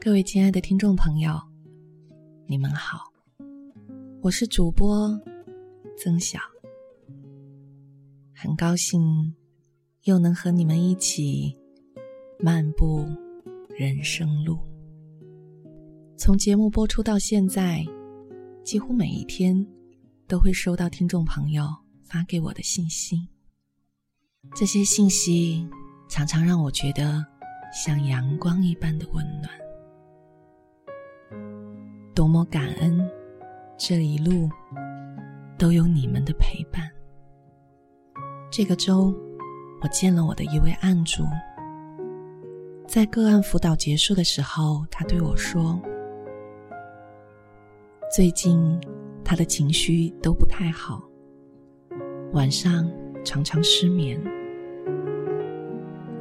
各位亲爱的听众朋友，你们好，我是主播曾晓，很高兴又能和你们一起漫步人生路。从节目播出到现在，几乎每一天都会收到听众朋友发给我的信息，这些信息常常让我觉得像阳光一般的温暖。多么感恩，这一路都有你们的陪伴。这个周，我见了我的一位案主，在个案辅导结束的时候，他对我说：“最近他的情绪都不太好，晚上常常失眠。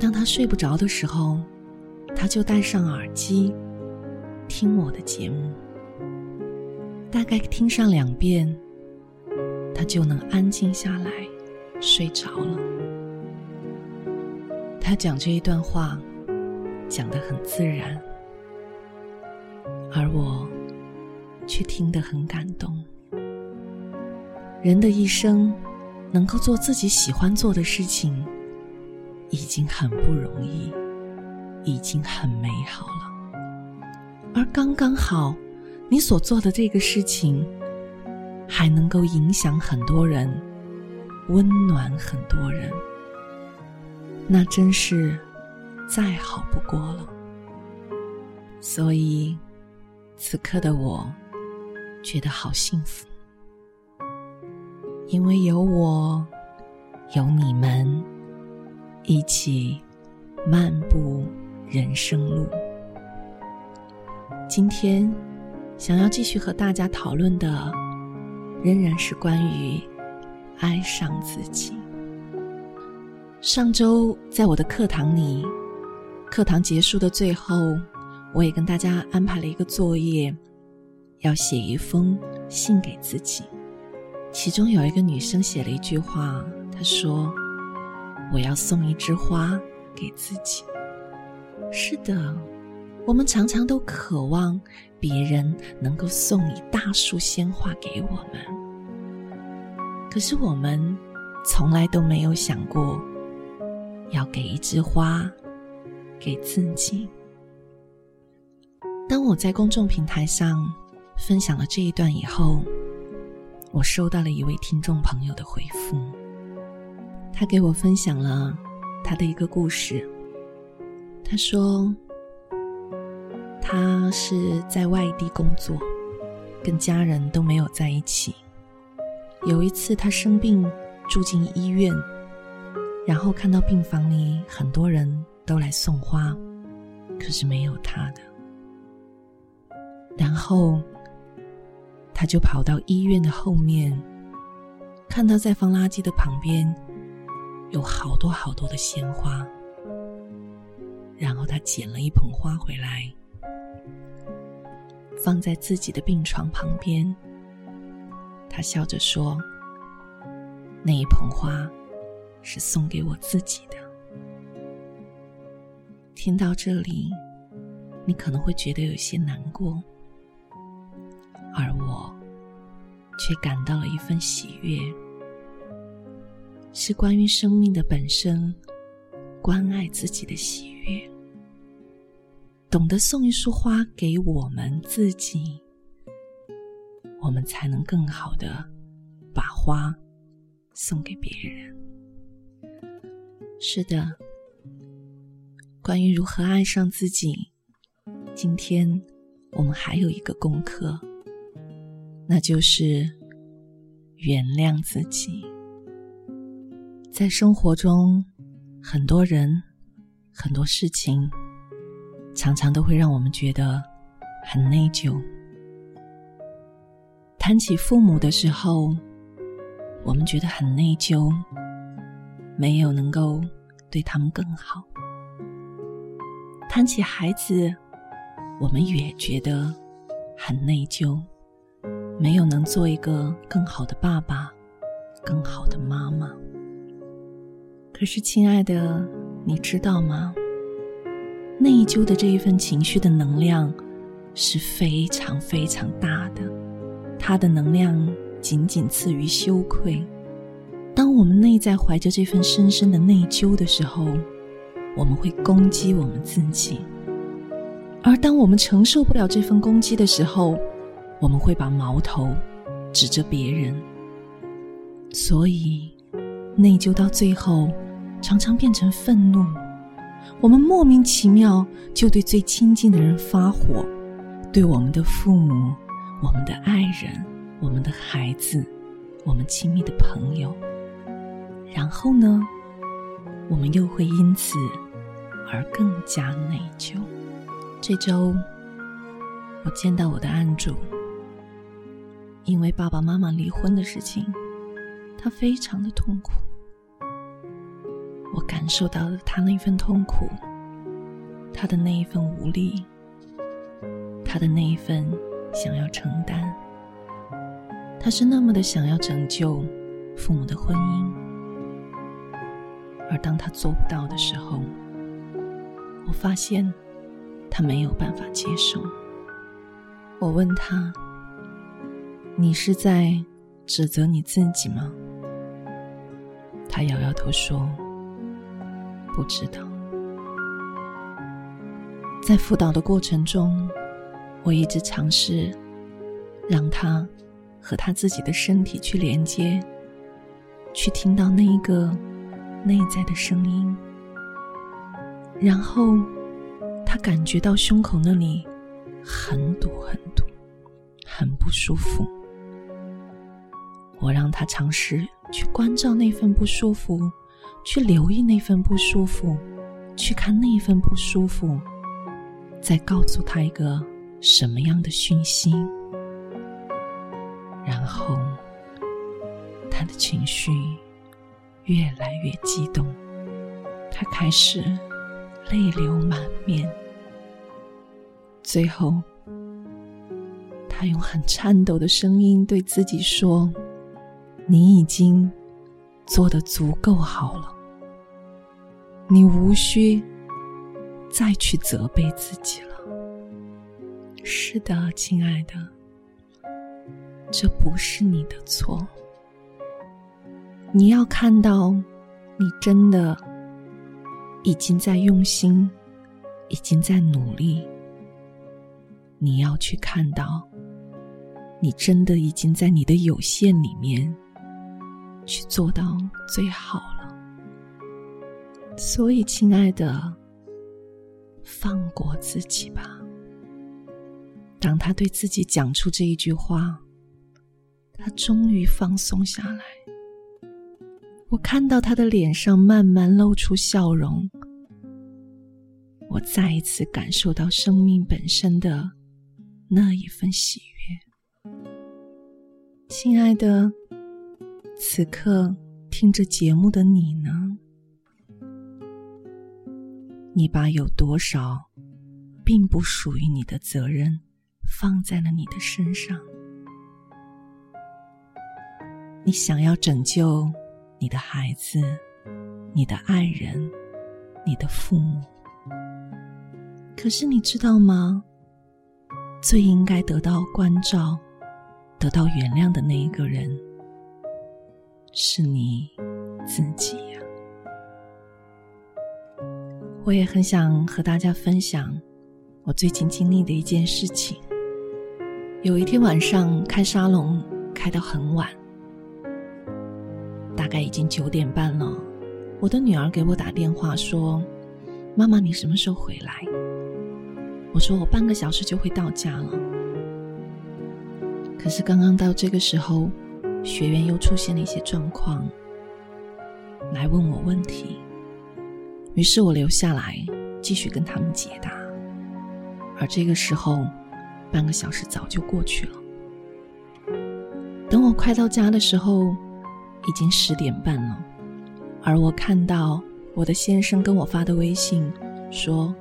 当他睡不着的时候，他就戴上耳机听我的节目。”大概听上两遍，他就能安静下来，睡着了。他讲这一段话，讲得很自然，而我却听得很感动。人的一生，能够做自己喜欢做的事情，已经很不容易，已经很美好了，而刚刚好。你所做的这个事情，还能够影响很多人，温暖很多人，那真是再好不过了。所以，此刻的我觉得好幸福，因为有我，有你们，一起漫步人生路。今天。想要继续和大家讨论的，仍然是关于爱上自己。上周在我的课堂里，课堂结束的最后，我也跟大家安排了一个作业，要写一封信给自己。其中有一个女生写了一句话，她说：“我要送一枝花给自己。”是的。我们常常都渴望别人能够送一大束鲜花给我们，可是我们从来都没有想过要给一枝花给自己。当我在公众平台上分享了这一段以后，我收到了一位听众朋友的回复，他给我分享了他的一个故事，他说。他是在外地工作，跟家人都没有在一起。有一次他生病住进医院，然后看到病房里很多人都来送花，可是没有他的。然后他就跑到医院的后面，看到在放垃圾的旁边有好多好多的鲜花，然后他捡了一捧花回来。放在自己的病床旁边，他笑着说：“那一捧花是送给我自己的。”听到这里，你可能会觉得有些难过，而我却感到了一份喜悦，是关于生命的本身，关爱自己的喜悦。懂得送一束花给我们自己，我们才能更好的把花送给别人。是的，关于如何爱上自己，今天我们还有一个功课，那就是原谅自己。在生活中，很多人，很多事情。常常都会让我们觉得很内疚。谈起父母的时候，我们觉得很内疚，没有能够对他们更好；谈起孩子，我们也觉得很内疚，没有能做一个更好的爸爸、更好的妈妈。可是，亲爱的，你知道吗？内疚的这一份情绪的能量是非常非常大的，它的能量仅仅次于羞愧。当我们内在怀着这份深深的内疚的时候，我们会攻击我们自己；而当我们承受不了这份攻击的时候，我们会把矛头指着别人。所以，内疚到最后常常变成愤怒。我们莫名其妙就对最亲近的人发火，对我们的父母、我们的爱人、我们的孩子、我们亲密的朋友。然后呢，我们又会因此而更加内疚。这周，我见到我的案主，因为爸爸妈妈离婚的事情，他非常的痛苦。我感受到了他那份痛苦，他的那一份无力，他的那一份想要承担。他是那么的想要拯救父母的婚姻，而当他做不到的时候，我发现他没有办法接受。我问他：“你是在指责你自己吗？”他摇摇头说。不知道，在辅导的过程中，我一直尝试让他和他自己的身体去连接，去听到那一个内在的声音，然后他感觉到胸口那里很堵很堵，很不舒服。我让他尝试去关照那份不舒服。去留意那份不舒服，去看那份不舒服，再告诉他一个什么样的讯息，然后他的情绪越来越激动，他开始泪流满面，最后他用很颤抖的声音对自己说：“你已经。”做的足够好了，你无需再去责备自己了。是的，亲爱的，这不是你的错。你要看到，你真的已经在用心，已经在努力。你要去看到，你真的已经在你的有限里面。去做到最好了。所以，亲爱的，放过自己吧。当他对自己讲出这一句话，他终于放松下来。我看到他的脸上慢慢露出笑容，我再一次感受到生命本身的那一份喜悦。亲爱的。此刻听着节目的你呢？你把有多少并不属于你的责任放在了你的身上？你想要拯救你的孩子、你的爱人、你的父母，可是你知道吗？最应该得到关照、得到原谅的那一个人。是你自己呀！我也很想和大家分享我最近经历的一件事情。有一天晚上开沙龙开到很晚，大概已经九点半了。我的女儿给我打电话说：“妈妈，你什么时候回来？”我说：“我半个小时就会到家了。”可是刚刚到这个时候。学员又出现了一些状况，来问我问题，于是我留下来继续跟他们解答。而这个时候，半个小时早就过去了。等我快到家的时候，已经十点半了。而我看到我的先生跟我发的微信，说：“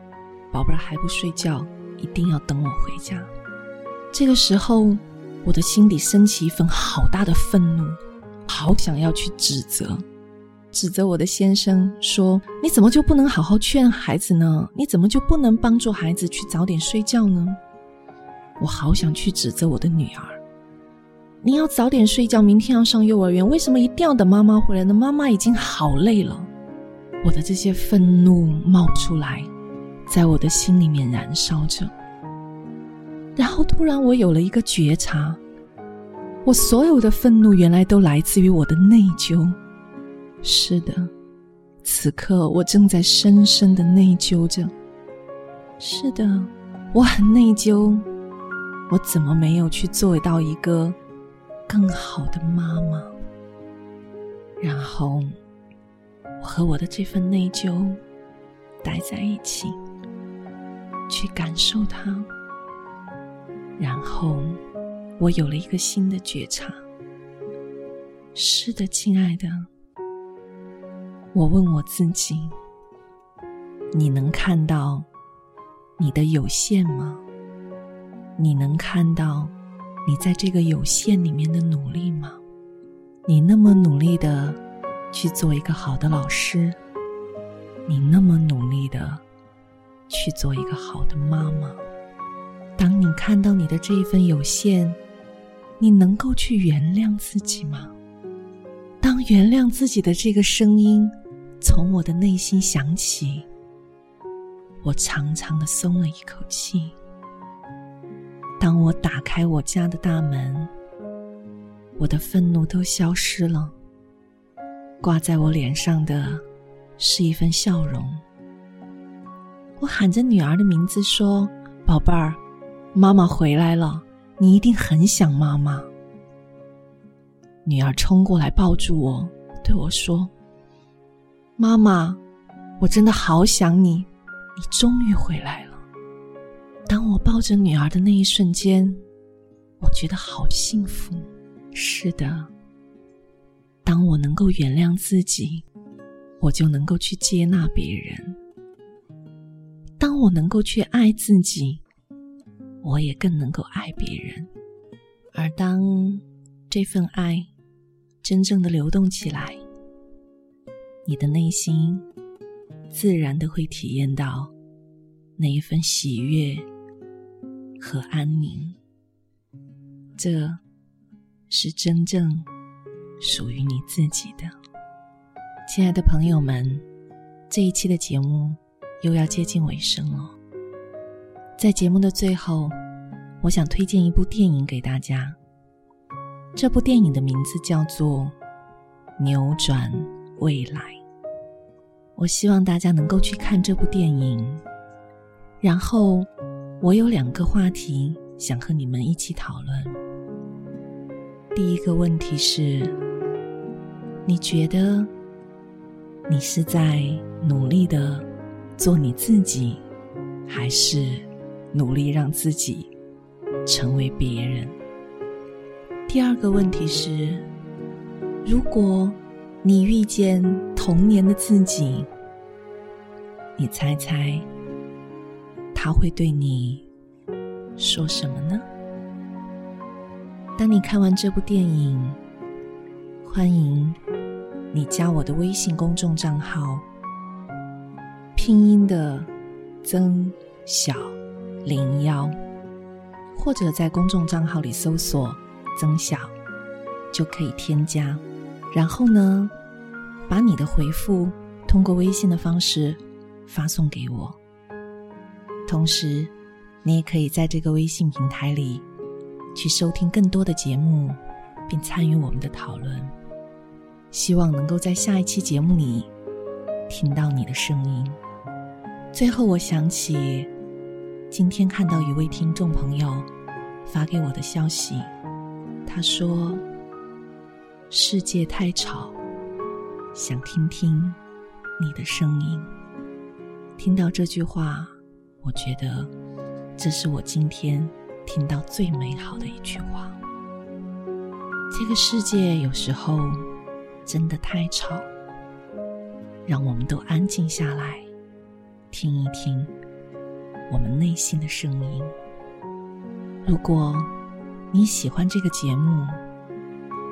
宝贝儿还不睡觉，一定要等我回家。”这个时候。我的心底升起一份好大的愤怒，好想要去指责，指责我的先生说：“你怎么就不能好好劝孩子呢？你怎么就不能帮助孩子去早点睡觉呢？”我好想去指责我的女儿：“你要早点睡觉，明天要上幼儿园，为什么一定要等妈妈回来呢？妈妈已经好累了。”我的这些愤怒冒出来，在我的心里面燃烧着。然后突然，我有了一个觉察。我所有的愤怒原来都来自于我的内疚。是的，此刻我正在深深的内疚着。是的，我很内疚，我怎么没有去做到一个更好的妈妈？然后，我和我的这份内疚待在一起，去感受它，然后。我有了一个新的觉察。是的，亲爱的，我问我自己：你能看到你的有限吗？你能看到你在这个有限里面的努力吗？你那么努力的去做一个好的老师，你那么努力的去做一个好的妈妈。当你看到你的这一份有限，你能够去原谅自己吗？当原谅自己的这个声音从我的内心响起，我长长的松了一口气。当我打开我家的大门，我的愤怒都消失了，挂在我脸上的是一份笑容。我喊着女儿的名字说：“宝贝儿，妈妈回来了。”你一定很想妈妈。女儿冲过来抱住我，对我说：“妈妈，我真的好想你，你终于回来了。”当我抱着女儿的那一瞬间，我觉得好幸福。是的，当我能够原谅自己，我就能够去接纳别人；当我能够去爱自己。我也更能够爱别人，而当这份爱真正的流动起来，你的内心自然的会体验到那一份喜悦和安宁。这是真正属于你自己的，亲爱的朋友们，这一期的节目又要接近尾声了。在节目的最后，我想推荐一部电影给大家。这部电影的名字叫做《扭转未来》。我希望大家能够去看这部电影。然后，我有两个话题想和你们一起讨论。第一个问题是：你觉得你是在努力的做你自己，还是？努力让自己成为别人。第二个问题是：如果你遇见童年的自己，你猜猜他会对你说什么呢？当你看完这部电影，欢迎你加我的微信公众账号，拼音的曾小。零幺，或者在公众账号里搜索“曾晓”，就可以添加。然后呢，把你的回复通过微信的方式发送给我。同时，你也可以在这个微信平台里去收听更多的节目，并参与我们的讨论。希望能够在下一期节目里听到你的声音。最后，我想起。今天看到一位听众朋友发给我的消息，他说：“世界太吵，想听听你的声音。”听到这句话，我觉得这是我今天听到最美好的一句话。这个世界有时候真的太吵，让我们都安静下来，听一听。我们内心的声音。如果你喜欢这个节目，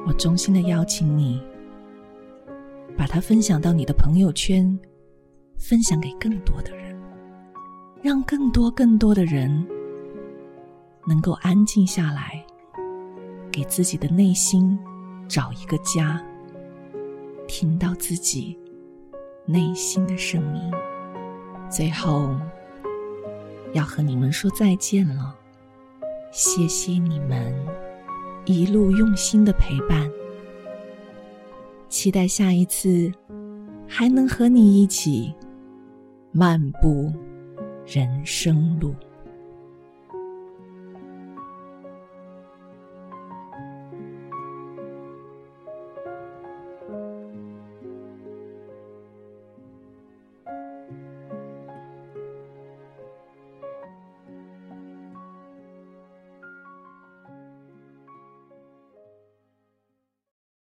我衷心的邀请你把它分享到你的朋友圈，分享给更多的人，让更多更多的人能够安静下来，给自己的内心找一个家，听到自己内心的声音。最后，要和你们说再见了，谢谢你们一路用心的陪伴。期待下一次还能和你一起漫步人生路。